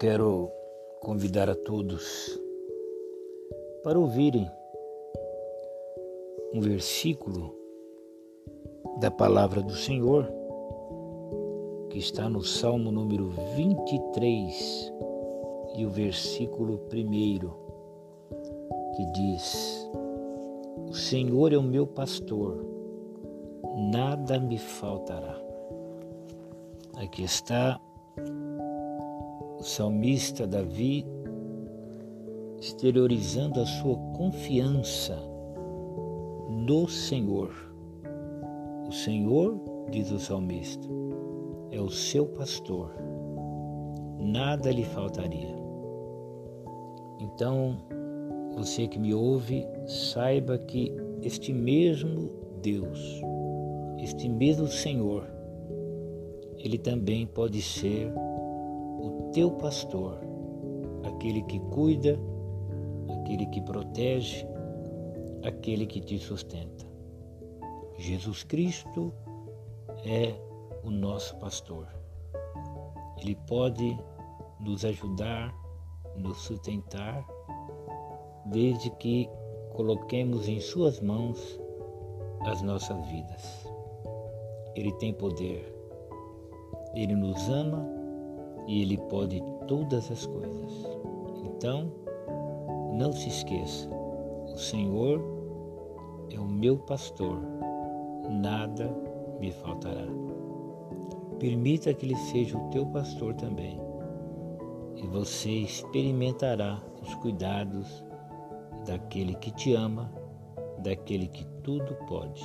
quero convidar a todos para ouvirem um versículo da palavra do Senhor que está no Salmo número 23 e o versículo 1 que diz: O Senhor é o meu pastor, nada me faltará. Aqui está o salmista Davi exteriorizando a sua confiança no Senhor. O Senhor, diz o salmista, é o seu pastor, nada lhe faltaria. Então, você que me ouve, saiba que este mesmo Deus, este mesmo Senhor, ele também pode ser o teu pastor, aquele que cuida, aquele que protege, aquele que te sustenta. Jesus Cristo é o nosso pastor. Ele pode nos ajudar, nos sustentar, desde que coloquemos em Suas mãos as nossas vidas. Ele tem poder, ele nos ama e Ele pode todas as coisas. Então, não se esqueça: o Senhor é o meu pastor, nada me faltará. Permita que Ele seja o teu pastor também, e você experimentará os cuidados daquele que te ama, daquele que tudo pode.